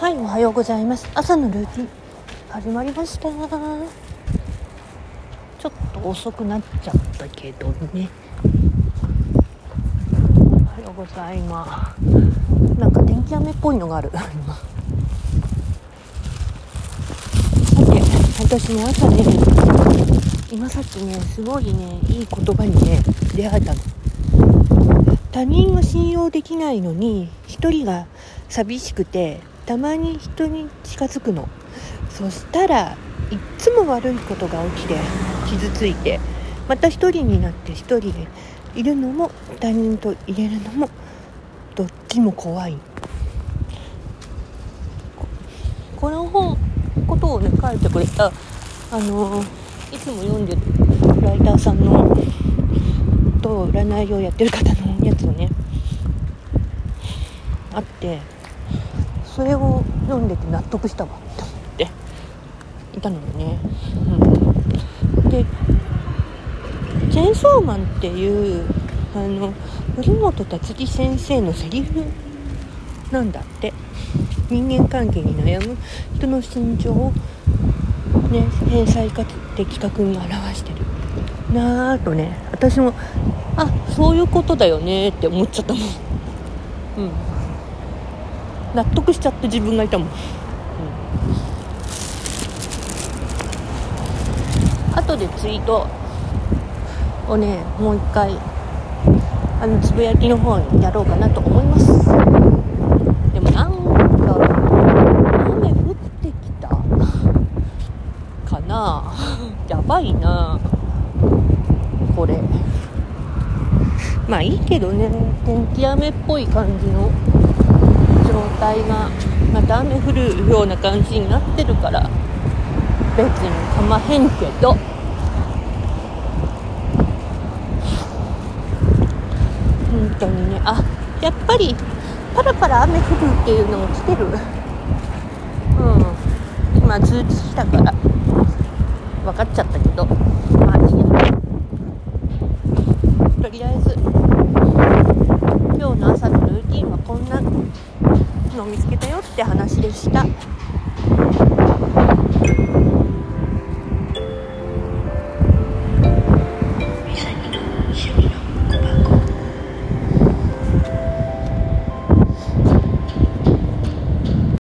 はいおはようございます。朝のルーティン。始まりました。ちょっと遅くなっちゃったけどね。おはようございます。なんか天気雨っぽいのがある。今。さて私ね朝ね今さっきねすごいねいい言葉にね出会えたの。他人を信用できないのに一人が寂しくてたまに人に近づくの。そしたらいっつも悪いことが起きて傷ついてまた一人になって一人でいるのも他人と入れるのもどっちも怖い。この本ことをね書いてくれたあのいつも読んでるライターさんのと占いをやってる方のやつをねあってそれを読んでて納得したわ。って思っていたのよね、うん、で「チェーンソーマン」っていうあの古本達樹先生のセリフ？なんだって。人間関係に悩む人の心情をね返済化的確に表してる。なぁとね私もあそういうことだよねって思っちゃったもん。うん納得しちゃって自分がいたもん、うん、後でツイート。をねもう一回あのつぶやきの方にやろうかなと思います。でもなんか雨降ってきた。かな。やばいな。これ。まあいいけどね天気雨っぽい感じの。状態がまた雨降るような感じになってるから別にかまへんけど。本当にね。あやっぱりパラパラ雨降るっていうのも来てる。うん。今通知したから。分かっちゃったけど。まあいいや。とりあえず今日の朝の近はこんなの見つけたよって話でした。